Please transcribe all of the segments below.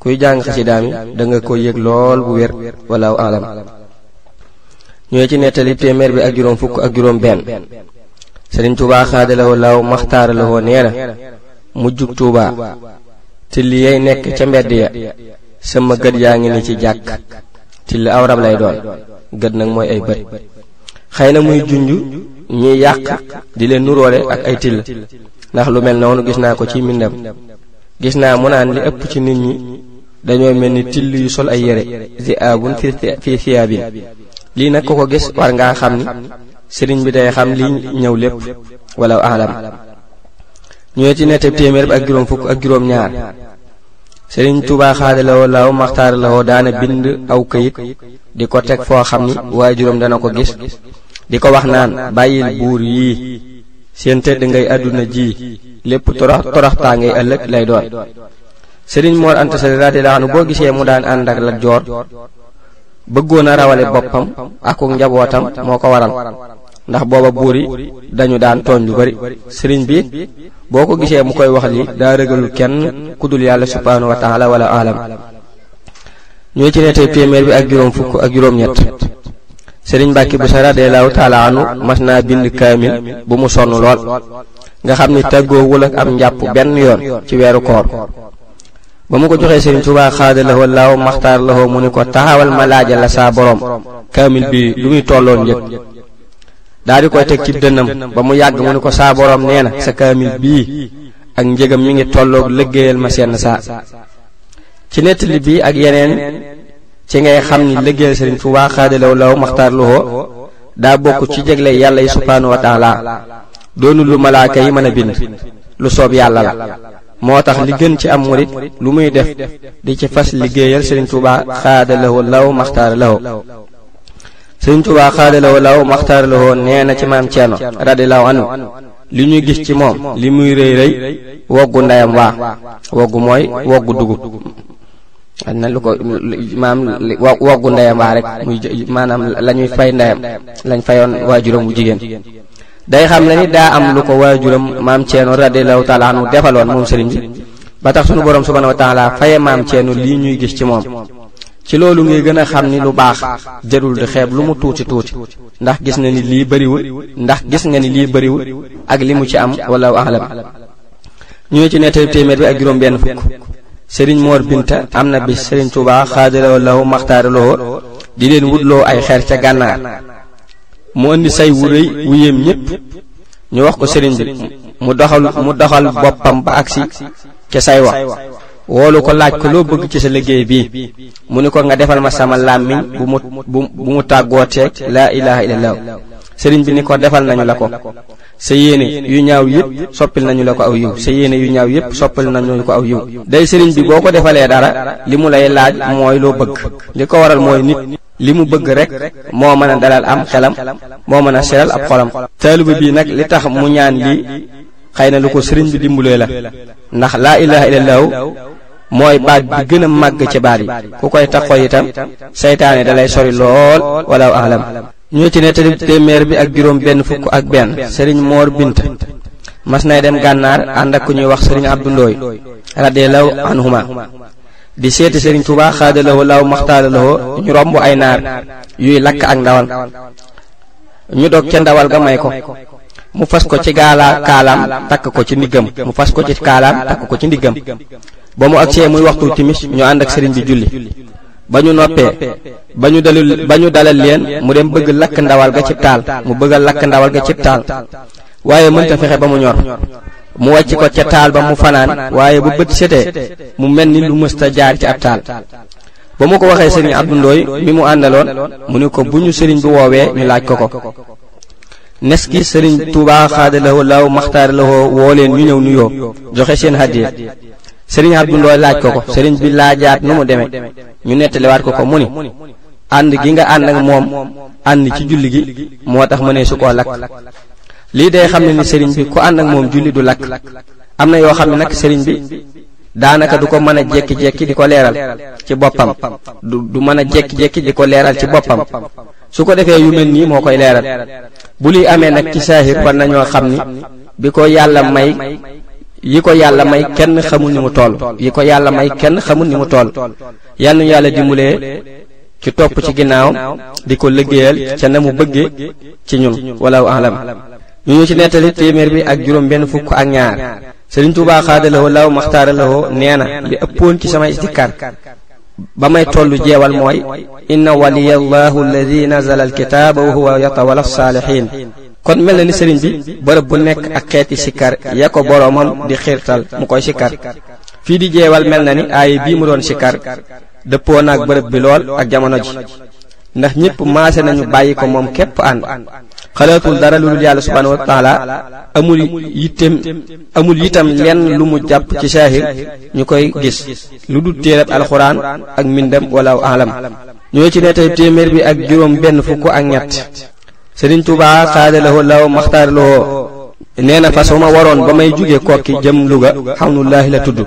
kuy jàng xasidaam yi da nga ko yëg lool bu wér wala alam ñoo ci nettali téeméer bi ak juróom fukk ak juróom benn Sëriñ Tuubaa xaadalawoo laaw maxtaara lawoo nee na mujjug Tuubaa te li yay nekk ca mbedd ya sama gët yaa ngi ni ci jàkk te li aw rab lay doon gët nag mooy ay bët xëy na muy junj ñiy yàq di leen nuroole ak ay till ndax lu mel noonu gis naa ko ci mbindam gis naa mu naan li ëpp ci nit ñi dañoo mel ni till yu sol ay yére zi abun fi fi siyaabin lii nag ko ko gis war ngaa xam ni sëriñ bi day xam lii ñëw lépp wala alam ñoo ci nettab téeméer bi ak juróom fukk ak juróom ñaar sëriñ Tuubaa xaada la woo laaw maxtaar la woo daana bind aw kayit di ko teg foo xam ni waaye juróom dana ko gis di ko wax naan bàyyil buur yii seen tedd ngay àdduna ji lépp torax toraxtaa ngay ëllëg lay doon sëriñ Mor Anta Sali radiyallahu anhu boo gisee mu daan ànd ak Lat Joor bëggoon a rawale boppam ak njabootam moo ko waral ndax booba buur yi dañu daan tooñ lu bari sëriñ bi boo ko gisee mu koy wax lii daa rëgalul kenn ku dul yàlla subhaanahu wa taala wala alam ñoo ci ne tey téeméer bi ak juróom fukk ak juróom ñett sëriñ Mbàkke bu sara de laaw taala anu mas naa bind kaamil bu mu sonn lool nga xam ni tàggoowul ak am njàpp benn yoon ci weeru koor ba mu ko joxee sëriñ Tuubaa xaada la wallaaw maxtaar la mu ni ko taxawal ma laaja la saa borom kaamil bi lu muy tolloon njëkk daal di koy teg ci dënnam ba mu yàgg mu ni ko saa borom nee na sa kaamil bii ak njëgam mi ngi tolloog liggéeyal ma seen saa ci nettali bi ak yeneen ci ngay xam ni liggéeyal Sëriñ Tuubaa xaadalaw law maxtaar luhoo daa bokk ci jegle yàlla yi subhaanahu wa taala doonu lu malaaka yi mën a bind lu soob yàlla la moo tax li gën ci am murit lu muy def di ci fas liggéeyal Sëriñ Tuubaa xaadalaw law maxtaar law Sëriñ Tuubaa xaadalaw law maxtaar law nee na ci maam Ceerno radiyallahu anhu li ñuy gis ci moom li muy rëy rëy woggu ndeyam waa woggu mooy woggu dugub am na lu ko maam woggu ndeyam waa rek muy maanaam la ñuy fay ndeyam lañ fayoon waajuram bu jigéen day xam ne ni daa am lu ko waajuram maam Ceerno radiyallahu taala anhu defaloon moom sëriñ bi ba tax sunu borom subhanahu wa taala faye maam Ceerno lii ñuy gis ci moom ci loolu ngay gën a xam ni lu baax jërul di xeeb lu mu tuuti tuuti ndax gis na ni lii bëriwul ndax gis nga ni lii bëriwul ak li mu ci am wala alam ñu ne ci nettali téeméer bi ak juróom benn fukk sëriñ moor binta am na bis sëriñ tuubaa xaadalaw law maxtaaraloo di leen wutloo ay xeer ca gànnaar mu indi say wu rëy wu yéem ñépp ñu wax ko sëriñ bi mu doxal mu doxal boppam ba agsi ca say wax woolu ko laaj ko loo bëgg ci sa liggéey bi mu ni ko nga defal ma sama làmmiñ bu mu bu mu tàggooteeg laa ilaha illallah sëriñ bi ni ko defal nañu la ko sa yéene yu ñaaw yëpp soppil nañu la ko aw yiw sa yéene yu ñaaw yëpp soppil nañu ko aw yiw day sëriñ bi boo ko defalee dara li mu lay laaj mooy loo bëgg li ko waral mooy nit li mu bëgg rek moo mën a dalal am xelam moo mën a seral ab xolam taalibe bii nag li tax mu ñaan lii xëy na lu ko sëriñ bi dimbalee la ndax laa ilaha illallahu mooy baat bi gën a màgg ci baat yi ku koy taxoo itam seytaane dalay sori lool walaw ahlam ñoo ci nettali téeméer bi ak juróom benn fukk ak benn sëriñ moor bint mas nay dem gànnaar ànd ak ku ñuy wax sëriñ abdu ndooy radiyallahu anhuma di seeti sëriñ Tuubaa xaadalawoo law maxtaaralawoo ñu romb ay naar yuy lakk ak ndawal ñu dog ca ndawal ga may ko mu fas ko ci gaala kaalaam takk ko ci ndiggam mu fas ko ci kaalaam takk ko ci ndiggam ba mu agsee muy waxtu timis ñu ànd ak sëriñ bi julli ba ñu noppee ba ñu dalul ba ñu dalal leen mu dem bëgg lakk ndawal ga ci taal mu bëgg a lakk ndawal ga ci taal waaye mënta fexe ba mu ñor mu wàcc ko ca taal ba mu fanaan waaye bu bët setee mu mel ni lu mësta jaar ci ab taal ba mu ko waxee sëriñ Abdou Ndoye mi mu àndaloon mu ne ko bu ñu sëriñ bi woowee ñu laaj ko ko nes ki sëriñ Tuubaa xaada la law maxtaar la woo leen ñu ñëw nuyoo joxe seen hadiya sëriñ Abdou Ndoye laaj ko ko sëriñ bi laajaat nu mu demee ñu nettaliwaat ko ko mu ni ànd gi nga ànd ak moom ànd ci julli gi moo tax mu ne su koo lakk lii day xam ne ni sëriñ bi ku ànd ak moom julli du lakk am na yoo xam ne nag sëriñ bi daanaka du ko mën a jékki-jékki di ko leeral ci boppam du du mën a jékki-jékki di ko leeral ci boppam su ko defee yu mel nii moo koy leeral bu luy amee nag ci saahir war nañoo xam ni bi ko yàlla may yi ko yàlla may kenn xamul ni mu toll yi ko yàlla may kenn xamul ni mu toll yal nañu yàlla dimbalee ci topp ci ginnaaw di ko liggéeyal ca na mu bëggee ci ñun walaw alam ñu ñu ci nettali téeméer bi ak juróom benn fukk ak ñaar Sëriñ Tuubaa xaadalawoo law maxtaaralawoo nee na li ëppoon ci sama istikaar ba may tollu jeewal mooy inna waliya allahu alladi nazala alkitaaba wa huwa yatawalla saalihin kon mel na ni sëriñ bi bërëb bu nekk ak xeeti sikkar ya ko boroomam di xiirtal mu koy sikkar fii di jeewal mel na ni aaya bii mu doon sikkar dëppoo naag bërëb bi lool ak jamono ji ndax ñépp maase nañu bàyyi ko moom képp ànd xalaatul dara lu dul yàlla subhaanahu wa taala amul yittem amul itam lenn lu mu jàpp ci saahir ñu koy gis lu dul téereb alxuraan ak mbindam wala alam ñoo ci ne tey téeméer bi ak juróom benn fukk ak ñett Sëriñ Tuubaa xaada lahoo law maxtaar lahoo nee na fas ma waroon ba may jóge kokki jëm Louga xamnullaahi la tudd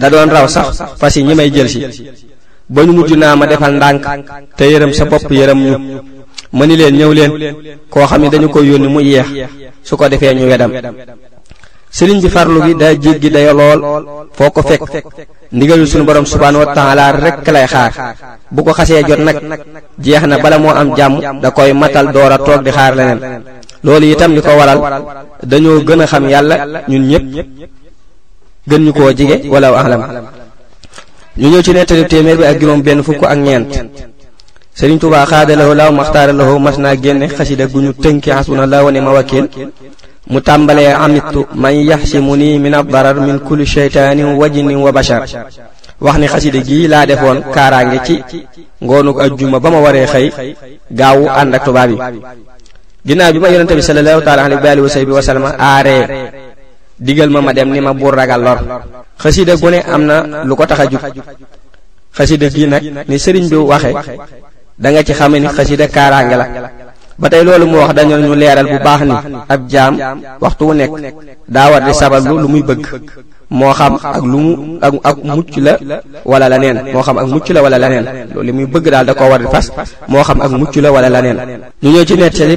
da doon raw sax fas yi ñi may jël si ba ñu mujj naa ma defal ndànk te yërëm sa bopp yërëm ñu ma ni leen ñëw leen koo xam ne dañu ko yónni mu yeex su ko defee ñu wedam sëriñ bi farlu gi daa jéggi dayo lool foo ko fekk ndigalul suñu borom subhaanahu wa taala rekk lay xaar bu ko xasee jot nag jeex na bala moo am jàmm da koy matal door a toog di xaar leneen loolu itam li ko waral dañoo gën a xam yàlla ñun ñépp gën ñu koo jige wala alam ñu ñëw ci nettali téeméer bi ak juróom benn fukk ak ñeent Sëriñ Tuubaa xaadalawoo laaw maxtaara lawoo mas naa génne xasida gu ñu tënki xasbuna laa wa ni'mal wakiil mu tàmbalee amittu man yaxsimuni min ad-darar min kulli shaytaanin wa jinnin wa bashar wax ni xasida gi laa defoon kaaraange ci ngoonuk ajjuma ba ma waree xëy gaawu ànd ak tubaab yi ginnaaw bi ma yonente bi sallallahu taala alayhi wa sahbihi wa sallama aaree digal ma ma dem ni ma buur ragal lor xasida gu ne am na lu ko tax a jug xasida gi nag ni sëriñ bi waxe da nga ci xame ni xasida kaaraange la ba tey loolu mu wax dañu ñu leeral bu baax ni ab jaam waxtu wu nekk daa war di sabablu lu muy bëgg moo xam ak lu mu ak ak mucc la wala la neen moo xam ak mucc la wala la neen loolu li muy bëgg daal da ko war di fas moo xam ak mucc la wala la neen ñu ñëw ci nettali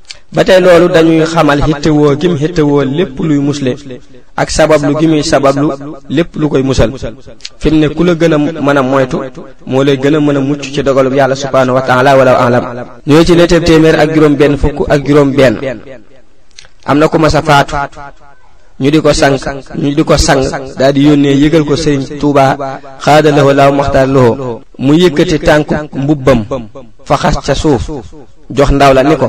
ba tey loolu dañuy xamal xittewoo gim xittewoo lépp luy musle ak sabablu gi muy sabablu lépp lu koy musal fi mu ne ku la gën a mën a moytu moo lay gën a mën a mucc ci dogalub yàlla subhaanahu wa taala wala alam ñoo ci netteeb téeméer ak juróom benn fukk ak juróom benn am na ku mas a faatu ñu di ko sang ñu di ko sang daal di yónnee yëgal ko sëriñ Tuuba xaada loxo laaw maxtaar loxo mu yëkkati tànku mbubbam fa xas ca suuf jox ndaw la ni ko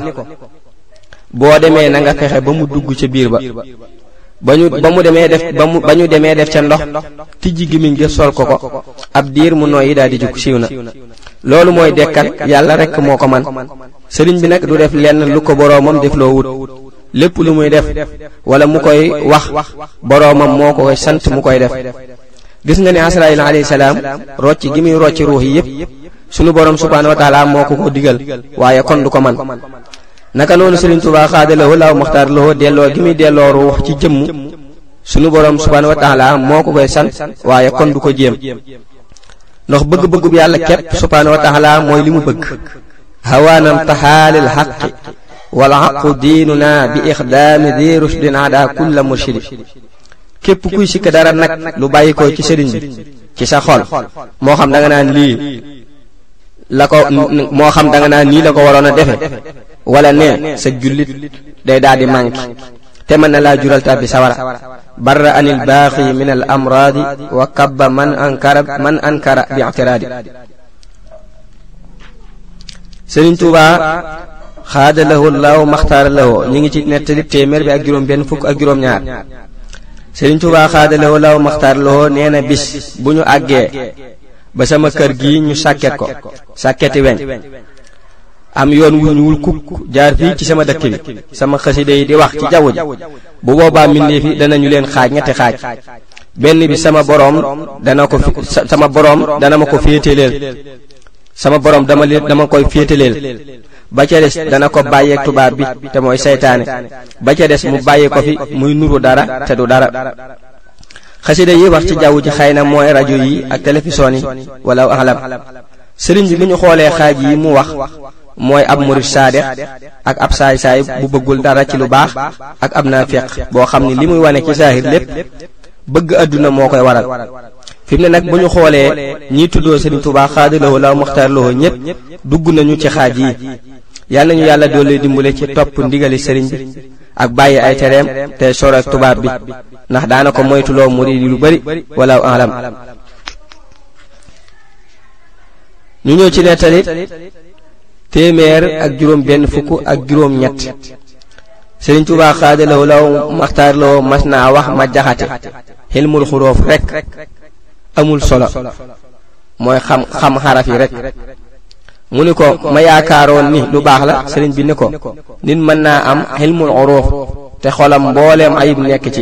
boo demee na nga fexe ba mu dugg ca biir ba ba ñu ba mu demee def ba mu ba ñu demee def ca ndox tijji gimiñ ga sol ko ko ab diir mu nooyi daal di jug siiw na loolu mooy dekkal yàlla rekk moo ko man sëriñ bi nag du def lenn lu ko boroomam def loo wut lépp lu muy def wala mu koy wax boroomam moo ko koy sant mu koy def gis nga ne Asraayil alayhi salaam rocc gi muy rocc ruux yi yépp sunu borom subhaanahu wa taala moo ko ko digal waaye kon du ko man naka noonu Sëriñ Tuubaa xaadalawoo laaw maxtaar lawoo delloo gi muy delloo ruux ci jëmm sunu borom subhaanahu wa taala moo ko koy sant waaye kon du ko jéem ndox bëgg-bëggub yàlla képp subhaanahu wa taala mooy li mu bëgg hawaanam taxaalil xaqi wal aqu diinuna bi ixdaami di rushdin ada kulla murshidi képp kuy sikk dara nag lu bàyyi ko ci sëriñ bi ci sa xol moo xam da nga naan lii la ko moo xam da nga naan nii la ko waroon a defe wala nee sa jullit day daal di manqué te mën na laa jural tàbbi sawara barra anil baaxi min al amraadi wa kabba man ankara man ankara bi i'tiraadi Sëriñ Tuuba xaada lahu laaw maxtaara lahu ñu ngi ci nettalib téeméer bi ak juróom benn fukk ak juróom ñaar Sëriñ Tuuba xaada lahu laaw maxtaara lahu nee na bis bu ñu àggee ba sama kër gi ñu sàkket ko sàkketi weñ am yoon wu ñuul kukk jaar fii ci sama dëkk bi sama xasida yi di wax ci jaww ji bu boobaa mbindeef yi danañu leen xaaj ñetti xaaj benn bi sama boroom dana ko sama boroom dana ma ko féeteleel sama boroom dama leen dama koy féeteleel ba ca des dana ko bàyyeeg tubaab bi te mooy seytaane ba ca des mu bàyyee ko fi muy nuru dara te du dara xasida yi wax ci jaww ji xëy na mooy rajo yi ak télévision yi wala alam sëriñ bi bu ñu xoolee xaaj yi mu wax mooy ab murid saadex ak ab saay-saay bu bëggul dara ci lu baax ak ab naafeq boo xam ni li muy wane ci saahir lépp bëgg àdduna moo koy waral fi mu ne nag bu ñu xoolee ñiy tuddoo Sëriñ Tuubaa xaadalawoo la muxtaar lawoo ñépp dugg nañu ci xaaj yi yal nañu yàlla doole dimbale ci topp ndigali sëriñ bi ak bàyyi ay tereem te sor ak tubaab bi ndax daana ko moytuloo murid yi lu bari wala alam ñu ñëw ci nettali téeméer ak juróom benn fukk ak juróom ñett Sëriñ Tuubaa xaada law law maxtaar law mas naa wax ma jaxate xilmul xuróof rekk amul solo mooy xam xam xaraf yi rekk mu ni ko ma yaakaaroon ni lu baax la sëriñ bi ni ko nit mën naa am xilmul xuróof te xolam mbooleem ayib nekk ci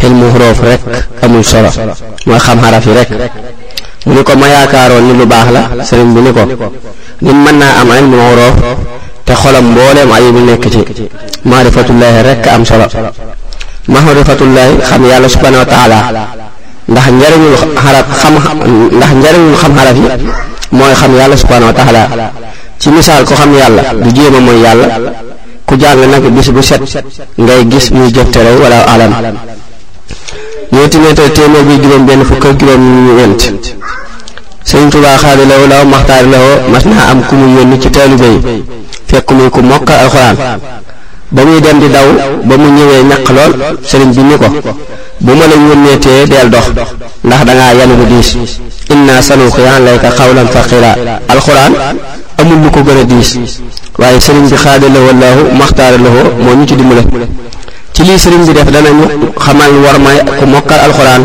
xilmu xuroof rek amul solo mooy xam xaraf yi rek mu ni ko ma yaakaaroon ni lu baax la sëriñ bi ni ko nit mën naa am ilmu xuroof te xolam mbooleem ayibu nekk ci maarifatullaahi rek am solo maarifatullaahi xam yàlla subhanahu wa taala ndax njariñul xaraf xam ndax njariñul xam xaraf yi mooy xam yàlla subhanahu wa taala ci misaal ko xam yàlla du jéem a mooy yàlla ku jàng nag bis bu set ngay gis muy jëf tere wala alam ñoo timeetal téeméer bi juróom benn fukk ak juróom ñeent sëñ Tuubaa xaadi law law maxtaari law mas naa am ku mu yónni ci taalibe yi fekk muy ku mokk alxuraan ba muy dem di daw ba mu ñëwee ñaq lool sëriñ bi ni ko bu ma la yónnee tee deel dox ndax dangaa yanu bu diis inna sanuqi alayka qawlan faqila alxuraan amul lu ko gën a diis waaye sëriñ bi xaada la wallaahu maxtaara la woo moo ñu ci dimbale ci lii sëriñ bi def danañu xamal war may ku mokkal alxuraan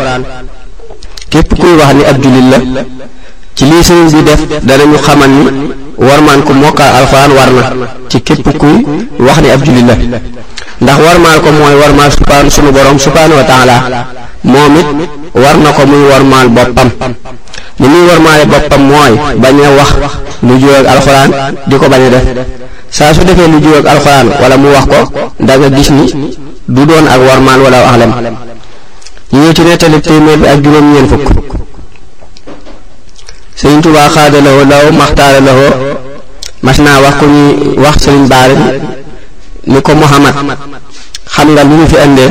képp kuy wax ni ab jullit la ci lii sëriñ bi def danañu xamal ni warmaan ku mokkal alxuraan war na ci képp kuy wax ni ab jullit la ndax warmaal ko mooy warmaal subhaan sunu borom subhaanahu wa taala moom it war na ko muy warmaal boppam li muy war maale boppam mooy bañ a wax lu juyoo ak alxuraan di ko bañ a def saa su defee lu juyoo ak alxuraan wala mu wax ko da nga gis ni du doon ak warmaan wala axlam ñu ñëw ci nettali téeméer bi ak juróom-ñeent fukk sëriñ Tuubaa xaada lawo law maxtaara lawo mas naa wax ku ñuy wax sëriñ Baari ni ko Muhammad xam nga lu ñu fi indee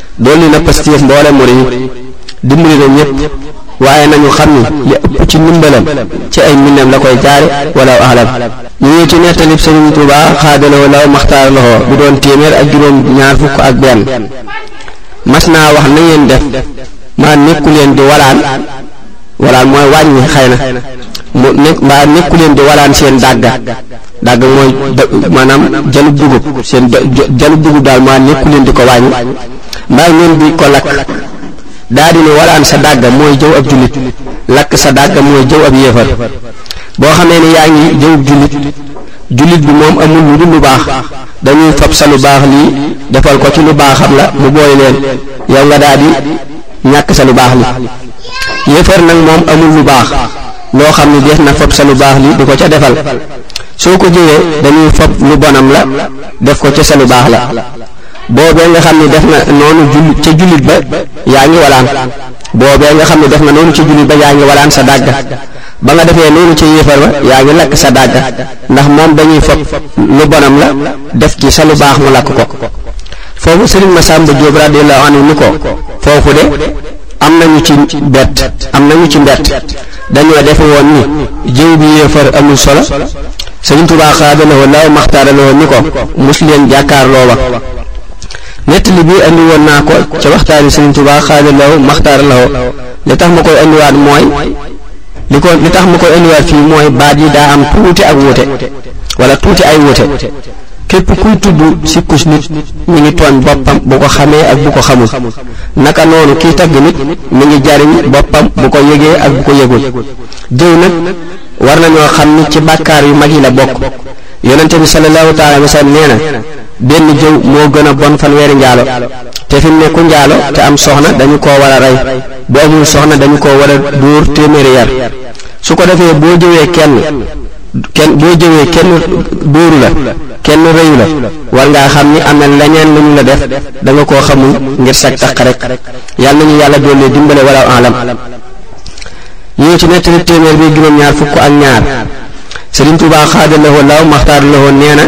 dolli na pastéef mboole muri dimbali na ñëpp waaye nañu xam ni li ëpp ci ndimbalam ci ay mbindam la koy jaare wala ahlam ñu ngi ci nettalib Sëriñ Tuubaa xaadaloo law maxtaar loxo bi doon téeméer ak juróom ñaar fukk ak benn mas naa wax na ngeen def maa nekku leen di walaan walaan mooy wàññi xëy na mu nekk mbaa nekku leen di walaan seen dàgga dagg mooy maanaam jalub dugub seen jalub dugub daal maa nekku leen di ko wàññi mbaa ngeen di ko lakk daa di ne walaan sa dàgga mooy jëw ab jullit lakk sa dàgga mooy jëw ab yéefar boo xamee ne yaa ngi jëwub jullit jullit bi moom amul lu dul lu baax dañuy fab sa lu baax lii defal ko ci lu baaxam la mu booy leen yow nga daal di ñàkk sa lu baax li yéefar nag moom amul lu baax loo xam ne dees na fab sa lu baax li di ko ca defal soo ko jëwee dañuy fab lu bonam la def ko ca sa lu baax la boobee nga xam ne def na noonu jullit ca jullit ba yaa ngi walaan boobee nga xam ne def na noonu ca jullit ba yaa ngi walaan sa dàgga ba nga defee noonu ca yéefar ba yaa ngi lakk sa dàgga ndax moom dañuy fab lu bonam la def ci sa lu baax mu lakk ko foofu Sëriñ Masamba Jóob radiyallahu anhu ni ko foofu de am nañu ci bett am nañu ci mbett dañoo defe woon ni jëw bi yéefar amul solo Sëriñ Tuubaa xaadalawoo laaw maxtaaralawoo ni ko mus leen jàkkaarloo wa nettali bi andi woon naa ko ca waxtaani Sëriñ Tuubaa xaadalawoo maxtaaralawoo li tax ma koy andiwaat mooy li ko li tax ma koy andiwaat fii mooy baat yi daa am tuuti ak wuute wala tuuti ay wuute képp kuy tudd sikkus nit mi ngi tooñ boppam bu ko xamee ak bu ko xamul naka noonu kiy tagg nit mi ngi jariñ boppam bu ko yëgee ak bu ko yëgul jëw nag war nañoo xam ni ci bàkkaar yu mag yi la bokk yonente bi sallallahu taala wa sallam nee na benn jëw moo gën a bon fanweeri njaalo te fi mu ne ku njaalo te am soxna dañu koo war a rey bu amul soxna dañu koo war a dóor téeméeri yar su ko defee boo jëwee kenn kenn boo jëwee kenn dóoru la kenn rëyu la war ngaa xam ni am na leneen lu ñu la def da nga koo xamul ngir sag taq rek yàlla nañu yàlla doole dimbale wala alam ñëw ci nettali téeméer bi juróom-ñaar fukk ak ñaar Sëriñ Tuubaa xaada la woon laaw maxtaar la woon nee na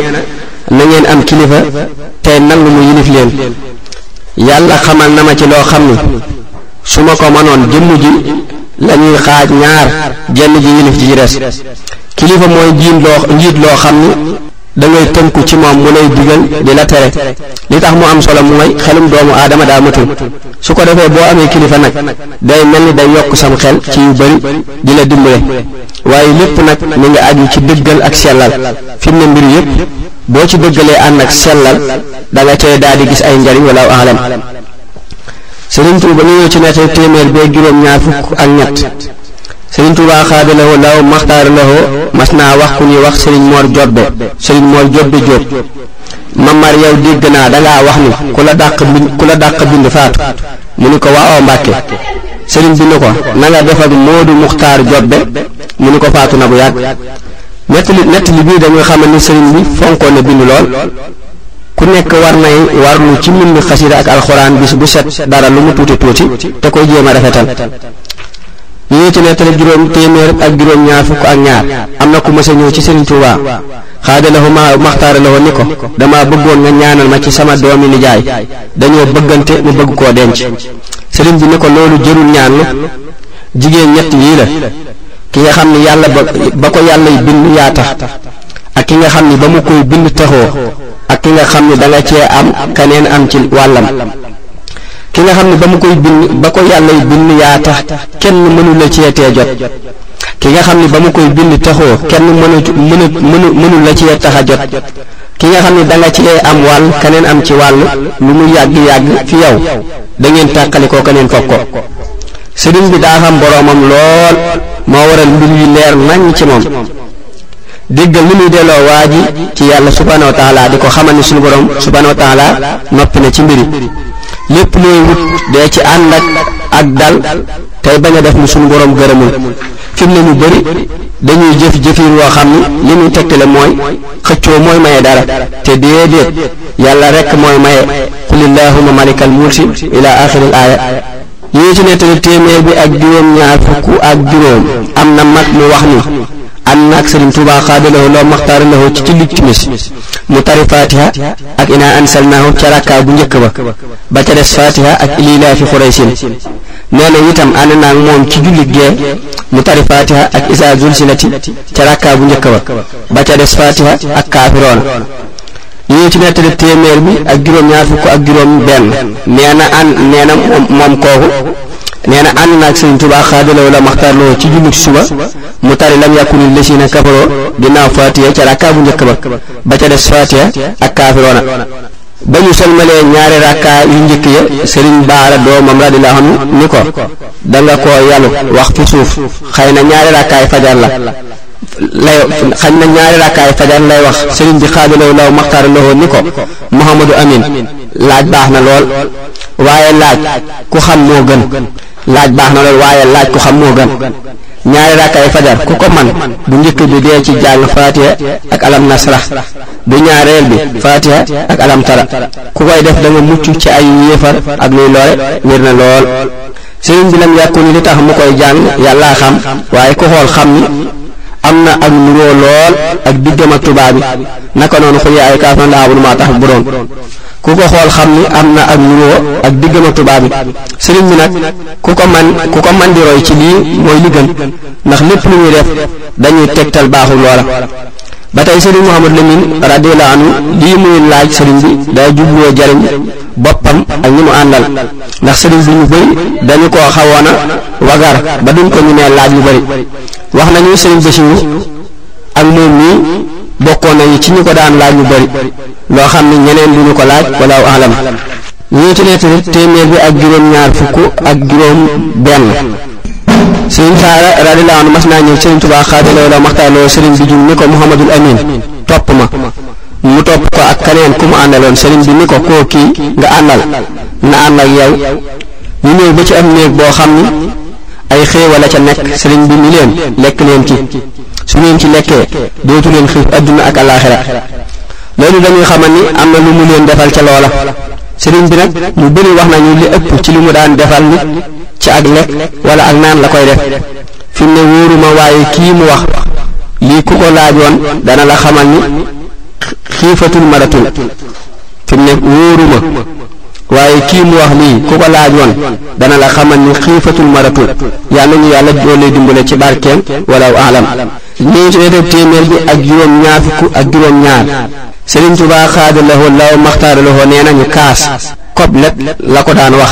na ngeen am kilifa tey nangu mu yilif leen yàlla xamal na ma ci loo xam ni su ma ko mënoon jëmm ji la ñuy xaaj ñaar jenn ji yilif ji ci des kilifa mooy jiin loo njiit loo xam ni da ngay tënku ci moom mu lay digal di la tere li tax mu am solo mooy xelum doomu aadama daa matul su ko defee boo amee kilifa nag day mel ni day yokk sam xel ci yu bari di la dimbale waaye lépp nag mi nga aju ci dëggal ak sellal fi mu ne mbir yépp boo ci dëggalee ànd ak sellal da nga cay daal di gis ay njariñ wala alam Sëriñ Tuuba ñu ñëw ci nettali téeméer bee juróom-ñaar fukk ak ñett Sëriñ Tuuba xaada la woo laaw maxtaar la woo mas naa wax ku ñuy wax Sëriñ Moor Jobbe Sëriñ Moor Jobbe Jóob mamar yow dégg naa dangaa wax ni ku la dàq bind ku la dàq bind faatu mu ni ko waaw Mbàkke sëriñ bi ni ko na nga def ak Moodu Muxtaar Jobbe mu ni ko faatu na bu yàgg nettali nettali bii dañuy xamal ni sëriñ bi fonkoon na bind lool ku nekk war nay warlu ci mbind xasida ak alxuraan bis bu set dara lu mu tuuti tuuti te koy jéem a rafetal ñu ngi ci nettali juróom téeméer ak juróom ñaar fukk ak ñaar am na ku mës a ñëw ci Serigne Touba xaada la ma maxtaara la ni ko dama bëggoon nga ñaanal ma ci sama doomi nijaay dañoo bëggante mu bëgg koo denc Serigne bi ni ko loolu jërul ñaan lu jigéen ñett yii la ki nga xam ne yàlla ba ba ko yàlla bind yaa tax ak ki nga xam ni ba mu koy bind texoo ak ki nga xam ni danga cee am keneen am ci wàllam ki nga xam ni ba mu koy bind ba ko yàllay bind yaa tax kenn mënu la cee tee jot ki nga xam ni ba mu koy bind texoo kenn mënu mënu mënu mënu la cee tax a jot ki nga xam ne da nga ci am wàll keneen am ci wàll lu mu yàgg-yàgg fi yow da ngeen tàqali ko keneen foog ko sëriñ bi daa xam boroomam lool moo waral mbir yi leer nañ ci moom déggal ni muy delloo waa ji ci yàlla subhanahu wa taala di ko xamal ni suñu borom subhanahu wa taala noppi na ci mbiri lépp looy wut dee ci ànd ak ak dal tey bañ a def ni suñu borom gërëmul fi mu ne ñu bëri dañuy jëf jëfin woo xam ni li muy tegtale mooy xëccoo mooy maye dara te déedéet yàlla rekk mooy maye qulillahuma malikal mulki ila axiril aaya li ñu ci nettali téeméer bi ak juróom ñaar fukk ak juróom am na mag mu wax ni am na ak Sëriñ Tuubaa xaadalawo loo maxtaara lawo ci julli timis mu tari fatiha ak inaa ansalnaahu ca rakkaa bu njëkk ba ba ca des fatiha ak ililaa fi xuraysin nee na itam ànd naag moom ci julli gee mu tari fatiha ak isaa zulsilati ca rakkaa bu njëkk ba ba ca des fatiha ak kaafiroona li ñu ci nettali téeméer bi ak juróom-ñaar fukk ak juróom benn nee na an nee na moom kooku nee na ànd naag Sëriñ Tuubaa xaadalaw la maxtarloo ci jullit suba mu tari lam yàkkunil lesi na kafaroo ginnaaw faatiya ca rakkaa bu njëkk ba ba ca des faatiya ak kaafiroona ba ñu sëlmalee ñaari rakkaa yu njëkk ya Sëriñ Baara doomam radiyallaahu anhu ni ko danga ko yalu wax fi suuf xëy na ñaari rakkaay fajar la lay xañ na ñaari rakkaay fajar lay wax sëriñ bi xaadalaw law maxtaar lawoo ni ko Mouhamadou Amin laaj baax na lool waaye laaj ku xam moo gën laaj baax na lool waaye laaj ku xam moo gën ñaari rakkaay fajar ku ko man bu njëkk bi dee ci jàng faatiha ak alam nasra bu ñaareel bi faatiha ak alam tara ku koy def da nga mucc ci ay yéefar ak luy loole wér na lool sëriñ bi lam yàkku ni li tax mu koy jàng yàllaa xam waaye ku xool xam ni am na ak nuroo lool ak diggam ak tubaab bi naka noonu xul yaay kaafan laa abul maa tax bu doon ku ko xool xam ni am na ak nuroo ak diggam ak tubaab bi sëriñ bi nag ku ko man ku ko man di roy ci lii mooy li gën ndax lépp lu ñuy def dañuy tegtal baaxul loola ba tey sëriñ Mouhamadou Lamine radiyallahu anhu lii muy laaj sëriñ bi day jubluwoo jariñ boppam ak ñi mu àndal ndax sëriñ bi ñu bëri dañu ko xawoon a wagar ba duñ ko ñu nee laaj yu bëri wax nañu sëriñ Basiru ak moom mii bokkoon nañu ci ñu ko daan laaj ñu bëri loo xam ne ñeneen duñu ko laaj wala alam ñoo ci nekk rek téeméer bi ak juróom-ñaar fukk ak juróom benn sëriñ Faara radiyallahu anhu mas naa ñëw sëriñ Tuubaa xaadaloo la maxtaaloo sëriñ bi jum ni ko Muhammadul Amin topp ma mu topp ko ak keneen ku mu àndaloon sëriñ bi ni ko koo kii nga àndal na ànd ak yow ñu ñëw ba ci am néeg boo xam ni ay xéewal a ca nekk sëriñ bi ni leen lekk leen ci su ngeen ci lekkee dootu leen xiif adduna ak alaaxira loolu dañuy xamal ni am na lu mu leen defal ca loola sëriñ bi nag ñu bëri wax nañu li ëpp ci li mu daan defal nit ci ak lekk wala ak naan la koy def fi mu ne wóoruma waaye kii mu wax lii ku ko laajoon dana la xamal ni xiifatul maratin fi mu ne wóoruma waaye kii mu wax lii ku ko laajoon dana la xamal ni xiifatul maratin yal nañu yàlla doole dimbale ci barkeem wala alam ñii ci wetu téeméer bi ak juróom ñaar fukk ak juróom ñaar Sëriñ Tuubaa xaada lahoo law maxtaara lahoo nee nañu kaas koblet la ko daan wax